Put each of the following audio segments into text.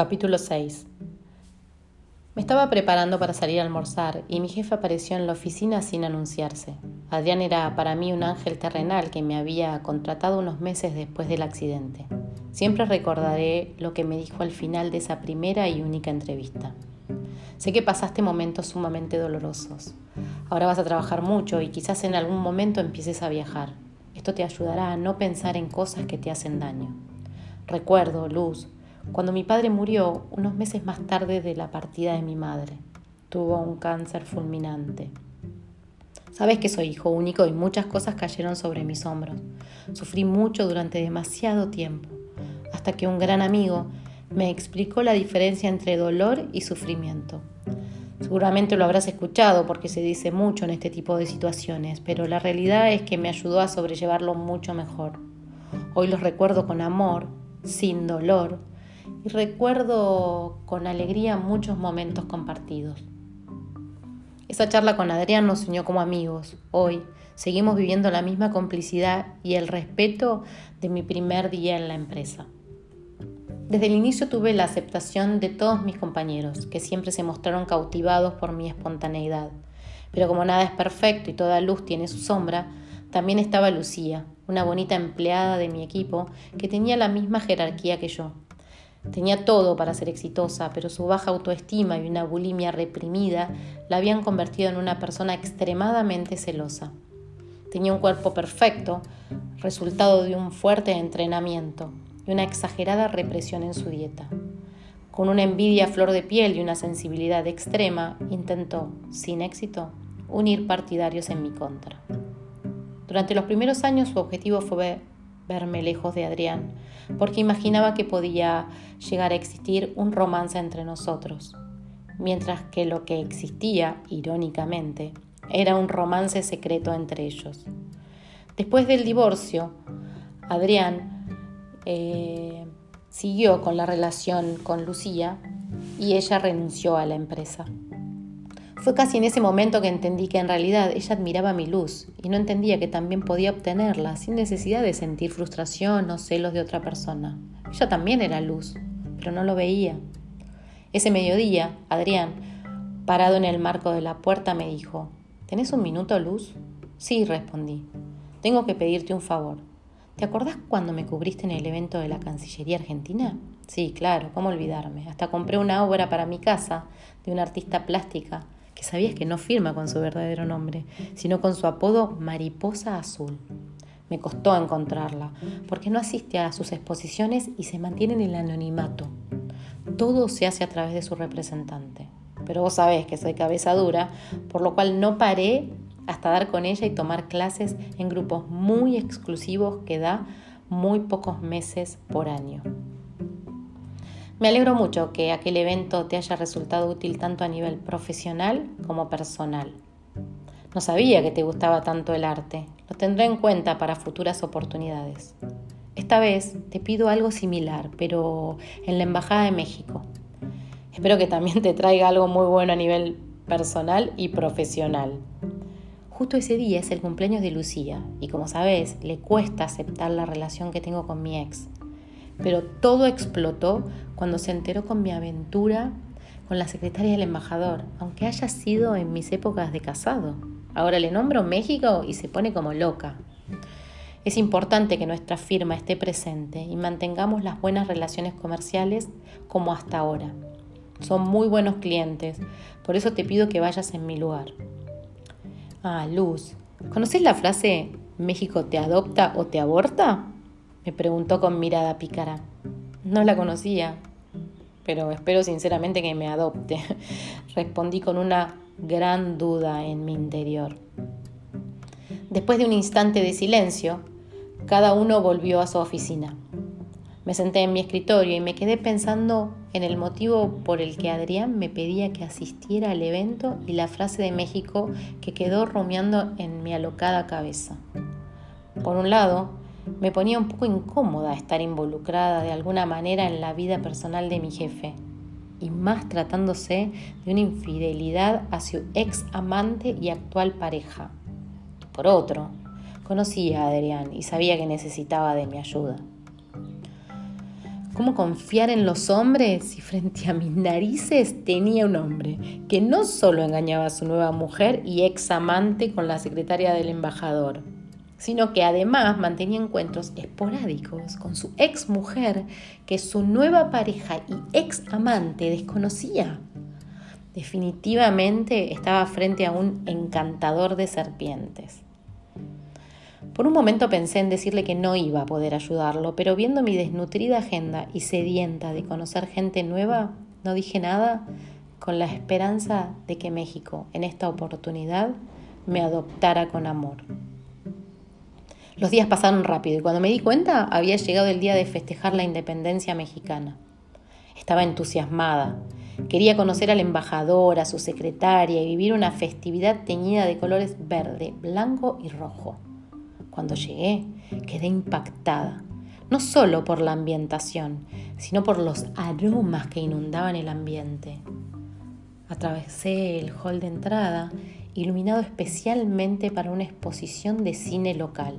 Capítulo 6 Me estaba preparando para salir a almorzar y mi jefe apareció en la oficina sin anunciarse. Adrián era para mí un ángel terrenal que me había contratado unos meses después del accidente. Siempre recordaré lo que me dijo al final de esa primera y única entrevista. Sé que pasaste momentos sumamente dolorosos. Ahora vas a trabajar mucho y quizás en algún momento empieces a viajar. Esto te ayudará a no pensar en cosas que te hacen daño. Recuerdo, Luz, cuando mi padre murió unos meses más tarde de la partida de mi madre. Tuvo un cáncer fulminante. Sabes que soy hijo único y muchas cosas cayeron sobre mis hombros. Sufrí mucho durante demasiado tiempo, hasta que un gran amigo me explicó la diferencia entre dolor y sufrimiento. Seguramente lo habrás escuchado porque se dice mucho en este tipo de situaciones, pero la realidad es que me ayudó a sobrellevarlo mucho mejor. Hoy los recuerdo con amor, sin dolor, y recuerdo con alegría muchos momentos compartidos. Esa charla con Adrián nos unió como amigos. Hoy seguimos viviendo la misma complicidad y el respeto de mi primer día en la empresa. Desde el inicio tuve la aceptación de todos mis compañeros, que siempre se mostraron cautivados por mi espontaneidad. Pero como nada es perfecto y toda luz tiene su sombra, también estaba Lucía, una bonita empleada de mi equipo que tenía la misma jerarquía que yo. Tenía todo para ser exitosa, pero su baja autoestima y una bulimia reprimida la habían convertido en una persona extremadamente celosa. Tenía un cuerpo perfecto, resultado de un fuerte entrenamiento y una exagerada represión en su dieta. Con una envidia a flor de piel y una sensibilidad extrema, intentó, sin éxito, unir partidarios en mi contra. Durante los primeros años su objetivo fue verme lejos de Adrián, porque imaginaba que podía llegar a existir un romance entre nosotros, mientras que lo que existía, irónicamente, era un romance secreto entre ellos. Después del divorcio, Adrián eh, siguió con la relación con Lucía y ella renunció a la empresa. Fue casi en ese momento que entendí que en realidad ella admiraba mi luz y no entendía que también podía obtenerla sin necesidad de sentir frustración o celos de otra persona. Ella también era luz, pero no lo veía. Ese mediodía, Adrián, parado en el marco de la puerta, me dijo, ¿Tenés un minuto, Luz? Sí, respondí. Tengo que pedirte un favor. ¿Te acordás cuando me cubriste en el evento de la Cancillería Argentina? Sí, claro, ¿cómo olvidarme? Hasta compré una obra para mi casa de una artista plástica que sabías que no firma con su verdadero nombre, sino con su apodo Mariposa Azul. Me costó encontrarla, porque no asiste a sus exposiciones y se mantiene en el anonimato. Todo se hace a través de su representante. Pero vos sabés que soy cabeza dura, por lo cual no paré hasta dar con ella y tomar clases en grupos muy exclusivos que da muy pocos meses por año. Me alegro mucho que aquel evento te haya resultado útil tanto a nivel profesional como personal. No sabía que te gustaba tanto el arte. Lo tendré en cuenta para futuras oportunidades. Esta vez te pido algo similar, pero en la Embajada de México. Espero que también te traiga algo muy bueno a nivel personal y profesional. Justo ese día es el cumpleaños de Lucía y como sabes, le cuesta aceptar la relación que tengo con mi ex pero todo explotó cuando se enteró con mi aventura con la secretaria del embajador, aunque haya sido en mis épocas de casado. Ahora le nombro México y se pone como loca. Es importante que nuestra firma esté presente y mantengamos las buenas relaciones comerciales como hasta ahora. Son muy buenos clientes, por eso te pido que vayas en mi lugar. Ah, Luz, ¿conoces la frase México te adopta o te aborta? Me preguntó con mirada pícara. No la conocía, pero espero sinceramente que me adopte. Respondí con una gran duda en mi interior. Después de un instante de silencio, cada uno volvió a su oficina. Me senté en mi escritorio y me quedé pensando en el motivo por el que Adrián me pedía que asistiera al evento y la frase de México que quedó rumiando en mi alocada cabeza. Por un lado, me ponía un poco incómoda estar involucrada de alguna manera en la vida personal de mi jefe, y más tratándose de una infidelidad a su ex amante y actual pareja. Por otro, conocía a Adrián y sabía que necesitaba de mi ayuda. ¿Cómo confiar en los hombres si frente a mis narices tenía un hombre que no solo engañaba a su nueva mujer y ex amante con la secretaria del embajador, sino que además mantenía encuentros esporádicos con su ex mujer que su nueva pareja y ex amante desconocía? Definitivamente estaba frente a un encantador de serpientes. Por un momento pensé en decirle que no iba a poder ayudarlo, pero viendo mi desnutrida agenda y sedienta de conocer gente nueva, no dije nada con la esperanza de que México, en esta oportunidad, me adoptara con amor. Los días pasaron rápido y cuando me di cuenta había llegado el día de festejar la independencia mexicana. Estaba entusiasmada. Quería conocer al embajador, a su secretaria y vivir una festividad teñida de colores verde, blanco y rojo. Cuando llegué, quedé impactada, no solo por la ambientación, sino por los aromas que inundaban el ambiente. Atravesé el hall de entrada, iluminado especialmente para una exposición de cine local.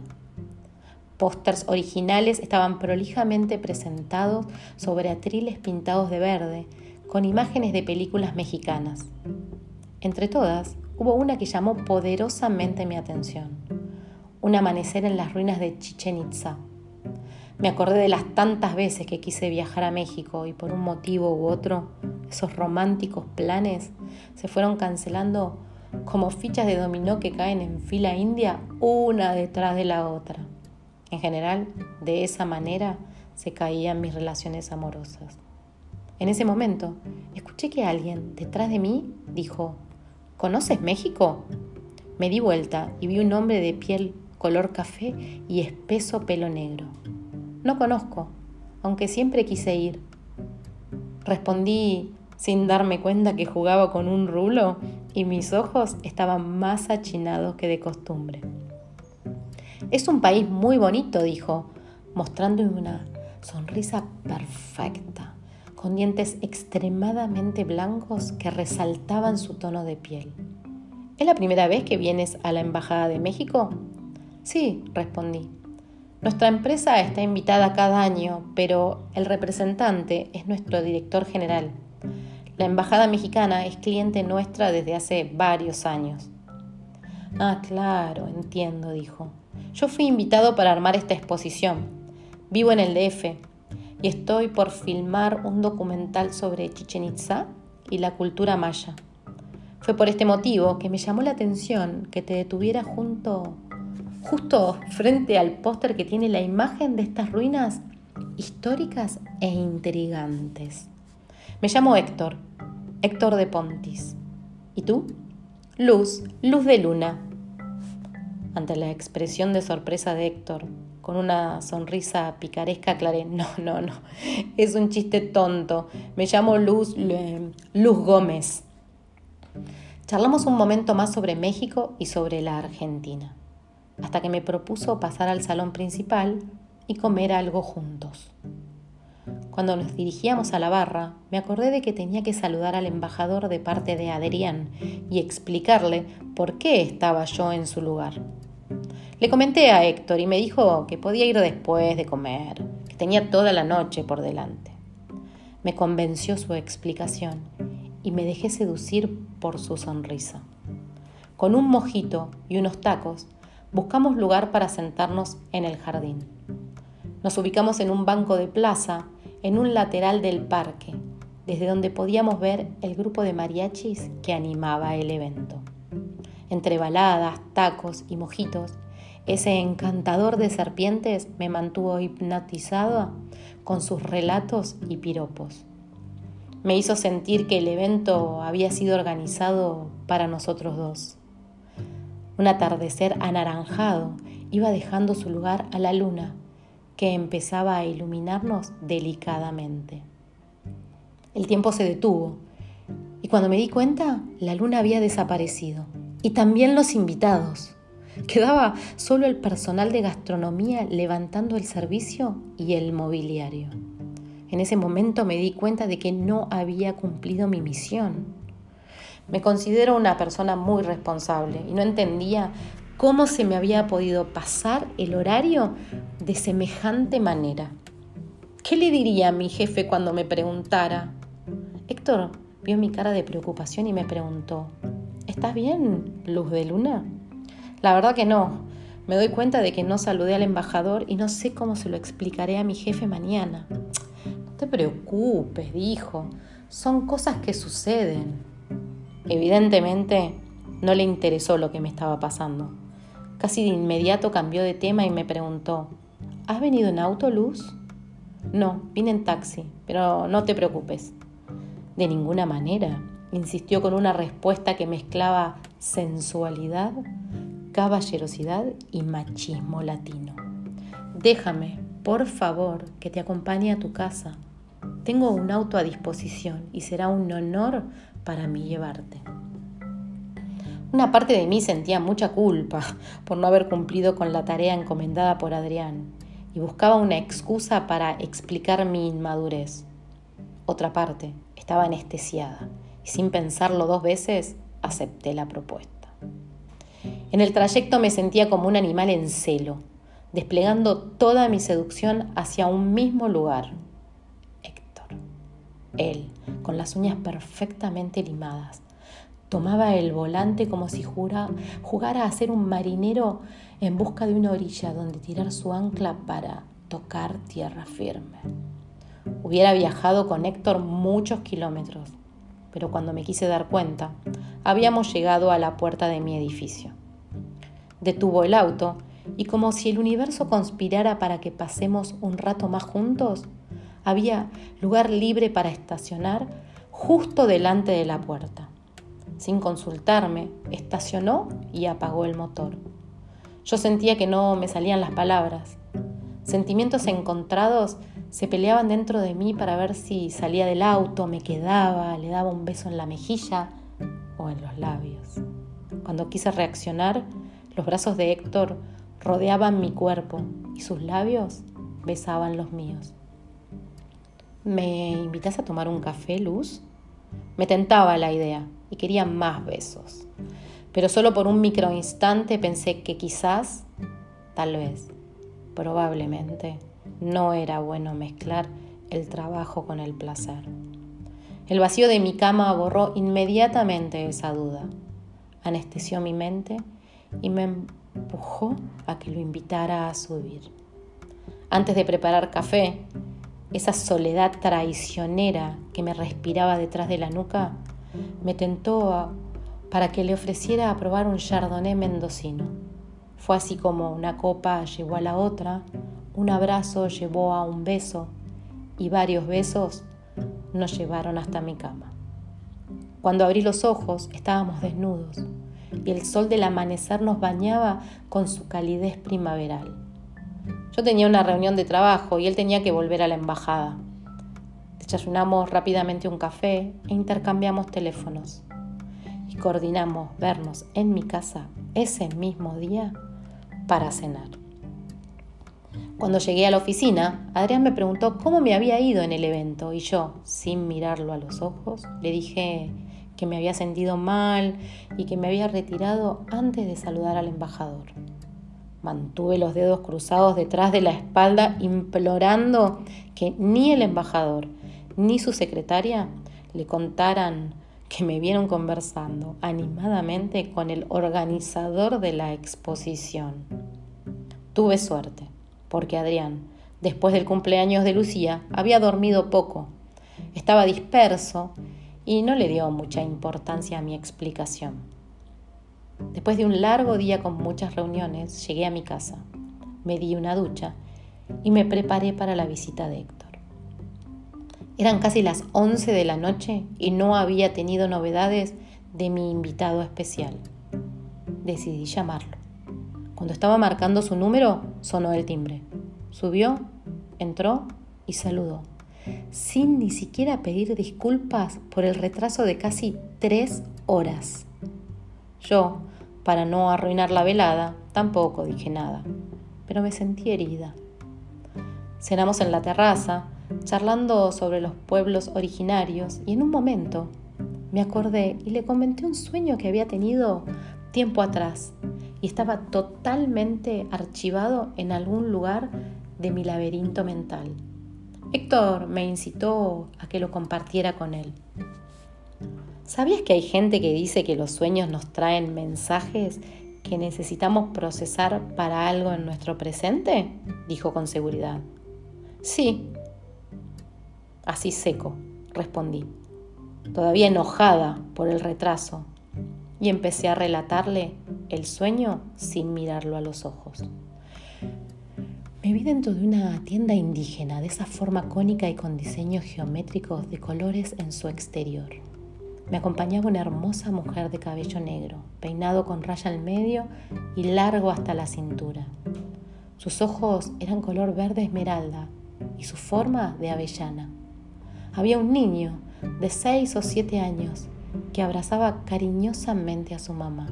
Pósters originales estaban prolijamente presentados sobre atriles pintados de verde, con imágenes de películas mexicanas. Entre todas, hubo una que llamó poderosamente mi atención un amanecer en las ruinas de Chichen Itza. Me acordé de las tantas veces que quise viajar a México y por un motivo u otro, esos románticos planes se fueron cancelando como fichas de dominó que caen en fila india una detrás de la otra. En general, de esa manera se caían mis relaciones amorosas. En ese momento, escuché que alguien detrás de mí dijo, ¿Conoces México? Me di vuelta y vi un hombre de piel color café y espeso pelo negro. No conozco, aunque siempre quise ir. Respondí sin darme cuenta que jugaba con un rulo y mis ojos estaban más achinados que de costumbre. Es un país muy bonito, dijo, mostrándome una sonrisa perfecta, con dientes extremadamente blancos que resaltaban su tono de piel. ¿Es la primera vez que vienes a la Embajada de México? Sí, respondí. Nuestra empresa está invitada cada año, pero el representante es nuestro director general. La Embajada Mexicana es cliente nuestra desde hace varios años. Ah, claro, entiendo, dijo. Yo fui invitado para armar esta exposición. Vivo en el DF y estoy por filmar un documental sobre Chichen Itza y la cultura maya. Fue por este motivo que me llamó la atención que te detuviera junto justo frente al póster que tiene la imagen de estas ruinas históricas e intrigantes. Me llamo Héctor, Héctor de Pontis. ¿Y tú? Luz, luz de luna. Ante la expresión de sorpresa de Héctor, con una sonrisa picaresca aclaré, no, no, no, es un chiste tonto. Me llamo Luz, Luz Gómez. Charlamos un momento más sobre México y sobre la Argentina hasta que me propuso pasar al salón principal y comer algo juntos. Cuando nos dirigíamos a la barra, me acordé de que tenía que saludar al embajador de parte de Adrián y explicarle por qué estaba yo en su lugar. Le comenté a Héctor y me dijo que podía ir después de comer, que tenía toda la noche por delante. Me convenció su explicación y me dejé seducir por su sonrisa. Con un mojito y unos tacos, buscamos lugar para sentarnos en el jardín. Nos ubicamos en un banco de plaza, en un lateral del parque, desde donde podíamos ver el grupo de mariachis que animaba el evento. Entre baladas, tacos y mojitos, ese encantador de serpientes me mantuvo hipnotizado con sus relatos y piropos. Me hizo sentir que el evento había sido organizado para nosotros dos. Un atardecer anaranjado iba dejando su lugar a la luna, que empezaba a iluminarnos delicadamente. El tiempo se detuvo y cuando me di cuenta, la luna había desaparecido y también los invitados. Quedaba solo el personal de gastronomía levantando el servicio y el mobiliario. En ese momento me di cuenta de que no había cumplido mi misión. Me considero una persona muy responsable y no entendía cómo se me había podido pasar el horario de semejante manera. ¿Qué le diría a mi jefe cuando me preguntara? Héctor vio mi cara de preocupación y me preguntó, ¿Estás bien, Luz de Luna? La verdad que no. Me doy cuenta de que no saludé al embajador y no sé cómo se lo explicaré a mi jefe mañana. No te preocupes, dijo. Son cosas que suceden. Evidentemente, no le interesó lo que me estaba pasando. Casi de inmediato cambió de tema y me preguntó, ¿Has venido en auto, Luz? No, vine en taxi, pero no te preocupes. De ninguna manera, insistió con una respuesta que mezclaba sensualidad, caballerosidad y machismo latino. Déjame, por favor, que te acompañe a tu casa. Tengo un auto a disposición y será un honor para mí llevarte. Una parte de mí sentía mucha culpa por no haber cumplido con la tarea encomendada por Adrián y buscaba una excusa para explicar mi inmadurez. Otra parte estaba anestesiada y sin pensarlo dos veces acepté la propuesta. En el trayecto me sentía como un animal en celo, desplegando toda mi seducción hacia un mismo lugar. Héctor. Él, con las uñas perfectamente limadas, tomaba el volante como si jugara a ser un marinero en busca de una orilla donde tirar su ancla para tocar tierra firme. Hubiera viajado con Héctor muchos kilómetros, pero cuando me quise dar cuenta, habíamos llegado a la puerta de mi edificio. Detuvo el auto y como si el universo conspirara para que pasemos un rato más juntos, había lugar libre para estacionar justo delante de la puerta. Sin consultarme, estacionó y apagó el motor. Yo sentía que no me salían las palabras. Sentimientos encontrados se peleaban dentro de mí para ver si salía del auto, me quedaba, le daba un beso en la mejilla o en los labios. Cuando quise reaccionar, los brazos de Héctor rodeaban mi cuerpo y sus labios besaban los míos. ¿Me invitas a tomar un café, Luz? Me tentaba la idea y quería más besos. Pero solo por un microinstante pensé que quizás, tal vez, probablemente, no era bueno mezclar el trabajo con el placer. El vacío de mi cama borró inmediatamente esa duda, anestesió mi mente y me empujó a que lo invitara a subir. Antes de preparar café, esa soledad traicionera que me respiraba detrás de la nuca me tentó para que le ofreciera a probar un chardonnay mendocino. Fue así como una copa llevó a la otra, un abrazo llevó a un beso y varios besos nos llevaron hasta mi cama. Cuando abrí los ojos estábamos desnudos y el sol del amanecer nos bañaba con su calidez primaveral. Yo tenía una reunión de trabajo y él tenía que volver a la embajada. Desayunamos rápidamente un café e intercambiamos teléfonos y coordinamos vernos en mi casa ese mismo día para cenar. Cuando llegué a la oficina, Adrián me preguntó cómo me había ido en el evento y yo, sin mirarlo a los ojos, le dije que me había sentido mal y que me había retirado antes de saludar al embajador. Mantuve los dedos cruzados detrás de la espalda implorando que ni el embajador ni su secretaria le contaran que me vieron conversando animadamente con el organizador de la exposición. Tuve suerte porque Adrián, después del cumpleaños de Lucía, había dormido poco, estaba disperso y no le dio mucha importancia a mi explicación. Después de un largo día con muchas reuniones, llegué a mi casa, me di una ducha y me preparé para la visita de Héctor. Eran casi las 11 de la noche y no había tenido novedades de mi invitado especial. Decidí llamarlo. Cuando estaba marcando su número, sonó el timbre. Subió, entró y saludó, sin ni siquiera pedir disculpas por el retraso de casi tres horas. Yo, para no arruinar la velada, tampoco dije nada, pero me sentí herida. Cenamos en la terraza, charlando sobre los pueblos originarios, y en un momento me acordé y le comenté un sueño que había tenido tiempo atrás y estaba totalmente archivado en algún lugar de mi laberinto mental. Héctor me incitó a que lo compartiera con él. ¿Sabías que hay gente que dice que los sueños nos traen mensajes que necesitamos procesar para algo en nuestro presente? Dijo con seguridad. Sí. Así seco, respondí, todavía enojada por el retraso, y empecé a relatarle el sueño sin mirarlo a los ojos. Me vi dentro de una tienda indígena de esa forma cónica y con diseños geométricos de colores en su exterior. Me acompañaba una hermosa mujer de cabello negro, peinado con raya al medio y largo hasta la cintura. Sus ojos eran color verde esmeralda y su forma de avellana. Había un niño de seis o siete años que abrazaba cariñosamente a su mamá.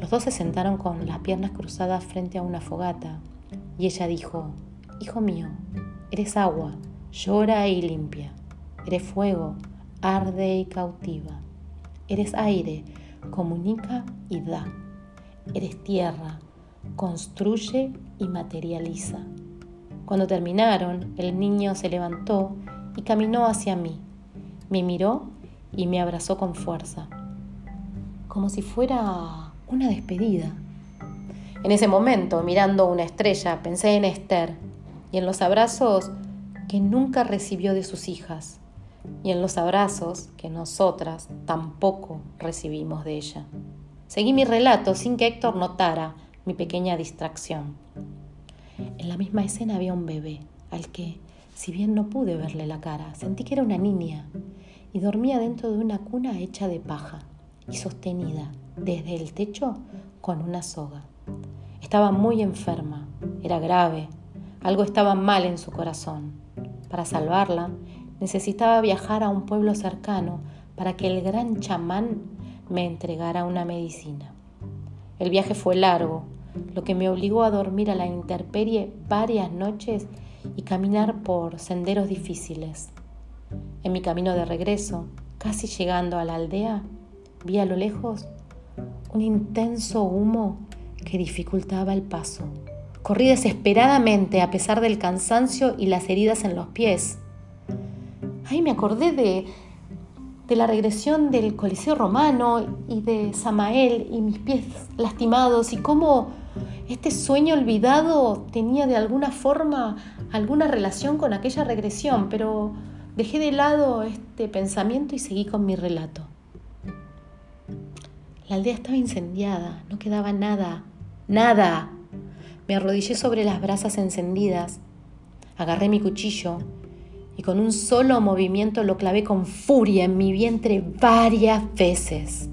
Los dos se sentaron con las piernas cruzadas frente a una fogata y ella dijo, Hijo mío, eres agua, llora y limpia. Eres fuego, arde y cautiva. Eres aire, comunica y da. Eres tierra, construye y materializa. Cuando terminaron, el niño se levantó y caminó hacia mí. Me miró y me abrazó con fuerza, como si fuera una despedida. En ese momento, mirando una estrella, pensé en Esther y en los abrazos que nunca recibió de sus hijas y en los abrazos que nosotras tampoco recibimos de ella. Seguí mi relato sin que Héctor notara mi pequeña distracción. En la misma escena había un bebé al que, si bien no pude verle la cara, sentí que era una niña y dormía dentro de una cuna hecha de paja y sostenida desde el techo con una soga. Estaba muy enferma, era grave, algo estaba mal en su corazón. Para salvarla, necesitaba viajar a un pueblo cercano para que el gran chamán me entregara una medicina. El viaje fue largo, lo que me obligó a dormir a la intemperie varias noches y caminar por senderos difíciles. En mi camino de regreso, casi llegando a la aldea, vi a lo lejos un intenso humo que dificultaba el paso. Corrí desesperadamente a pesar del cansancio y las heridas en los pies. Ahí me acordé de, de la regresión del Coliseo Romano y de Samael y mis pies lastimados y cómo este sueño olvidado tenía de alguna forma alguna relación con aquella regresión, pero dejé de lado este pensamiento y seguí con mi relato. La aldea estaba incendiada, no quedaba nada, nada. Me arrodillé sobre las brasas encendidas, agarré mi cuchillo y con un solo movimiento lo clavé con furia en mi vientre varias veces.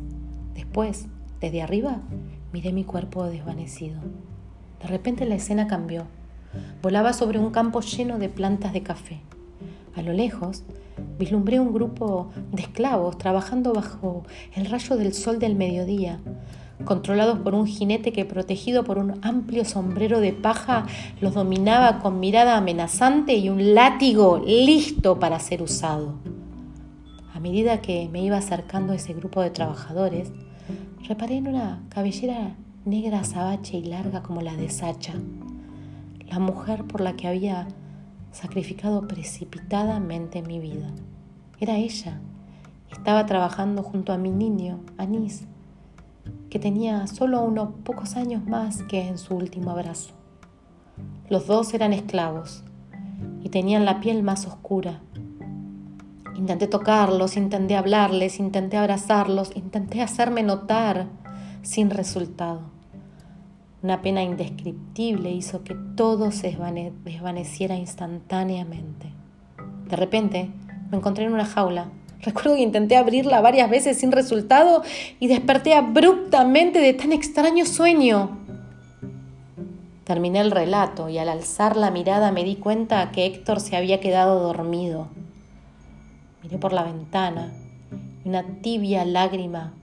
Después, desde arriba, miré mi cuerpo desvanecido. De repente la escena cambió. Volaba sobre un campo lleno de plantas de café. A lo lejos, vislumbré un grupo de esclavos trabajando bajo el rayo del sol del mediodía, controlados por un jinete que protegido por un amplio sombrero de paja los dominaba con mirada amenazante y un látigo listo para ser usado. A medida que me iba acercando a ese grupo de trabajadores, reparé en una cabellera negra azabache y larga como la de Sacha, la mujer por la que había sacrificado precipitadamente mi vida. Era ella. Estaba trabajando junto a mi niño, Anís, que tenía solo unos pocos años más que en su último abrazo. Los dos eran esclavos y tenían la piel más oscura. Intenté tocarlos, intenté hablarles, intenté abrazarlos, intenté hacerme notar sin resultado. Una pena indescriptible hizo que todo se desvaneciera instantáneamente. De repente me encontré en una jaula Recuerdo que intenté abrirla varias veces sin resultado y desperté abruptamente de tan extraño sueño. Terminé el relato y al alzar la mirada me di cuenta que Héctor se había quedado dormido. Miré por la ventana y una tibia lágrima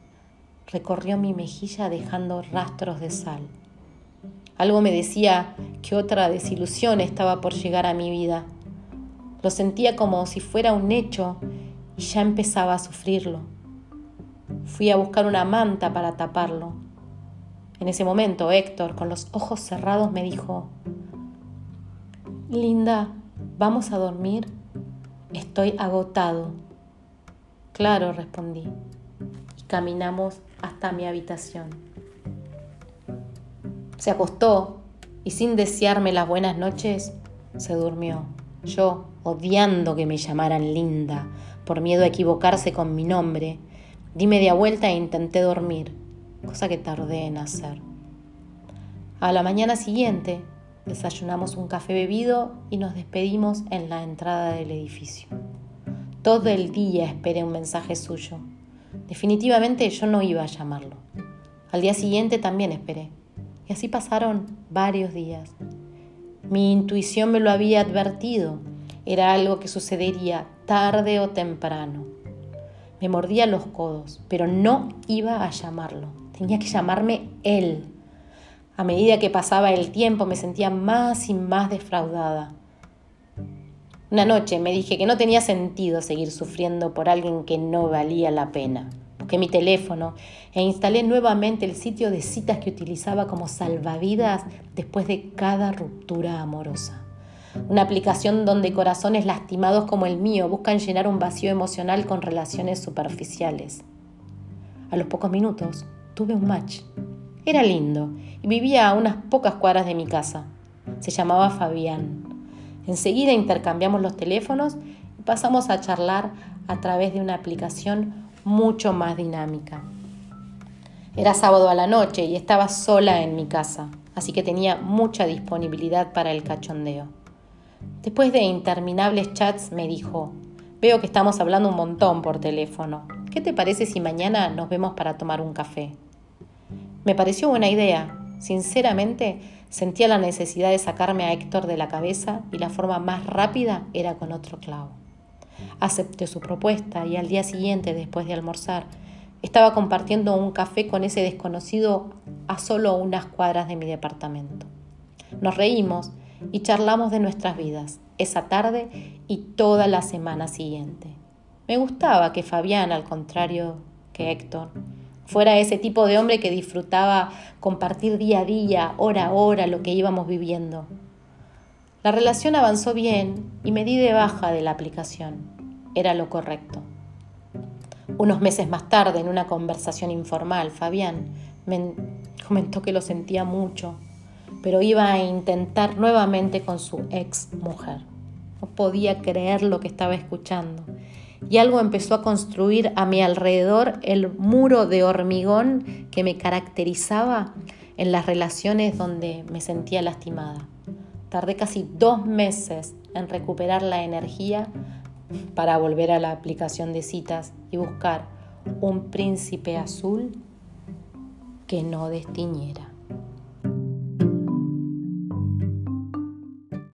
recorrió mi mejilla dejando rastros de sal. Algo me decía que otra desilusión estaba por llegar a mi vida. Lo sentía como si fuera un hecho y ya empezaba a sufrirlo. Fui a buscar una manta para taparlo. En ese momento Héctor, con los ojos cerrados, me dijo, Linda, ¿Vamos a dormir? Estoy agotado. Claro, respondí. Y caminamos hasta mi habitación. Se acostó y sin desearme las buenas noches, se durmió. Yo, odiando que me llamaran linda, por miedo a equivocarse con mi nombre, di media vuelta e intenté dormir, cosa que tardé en hacer. A la mañana siguiente, desayunamos un café bebido y nos despedimos en la entrada del edificio. Todo el día esperé un mensaje suyo. Definitivamente yo no iba a llamarlo. Al día siguiente también esperé. Y así pasaron varios días. Mi intuición me lo había advertido. Era algo que sucedería tarde o temprano. Me mordía los codos, pero no iba a llamarlo. Tenía que llamarme él. A medida que pasaba el tiempo me sentía más y más defraudada. Una noche me dije que no tenía sentido seguir sufriendo por alguien que no valía la pena. Busqué mi teléfono e instalé nuevamente el sitio de citas que utilizaba como salvavidas después de cada ruptura amorosa. Una aplicación donde corazones lastimados como el mío buscan llenar un vacío emocional con relaciones superficiales. A los pocos minutos tuve un match. Era lindo y vivía a unas pocas cuadras de mi casa. Se llamaba Fabián. Enseguida intercambiamos los teléfonos y pasamos a charlar a través de una aplicación mucho más dinámica. Era sábado a la noche y estaba sola en mi casa, así que tenía mucha disponibilidad para el cachondeo. Después de interminables chats me dijo, veo que estamos hablando un montón por teléfono. ¿Qué te parece si mañana nos vemos para tomar un café? Me pareció buena idea. Sinceramente, sentía la necesidad de sacarme a Héctor de la cabeza y la forma más rápida era con otro clavo. Acepté su propuesta y al día siguiente, después de almorzar, estaba compartiendo un café con ese desconocido a solo unas cuadras de mi departamento. Nos reímos y charlamos de nuestras vidas esa tarde y toda la semana siguiente. Me gustaba que Fabián, al contrario que Héctor, fuera ese tipo de hombre que disfrutaba compartir día a día, hora a hora, lo que íbamos viviendo. La relación avanzó bien y me di de baja de la aplicación. Era lo correcto. Unos meses más tarde, en una conversación informal, Fabián me comentó que lo sentía mucho, pero iba a intentar nuevamente con su ex mujer. No podía creer lo que estaba escuchando. Y algo empezó a construir a mi alrededor el muro de hormigón que me caracterizaba en las relaciones donde me sentía lastimada. Tardé casi dos meses en recuperar la energía para volver a la aplicación de citas y buscar un príncipe azul que no destiñera.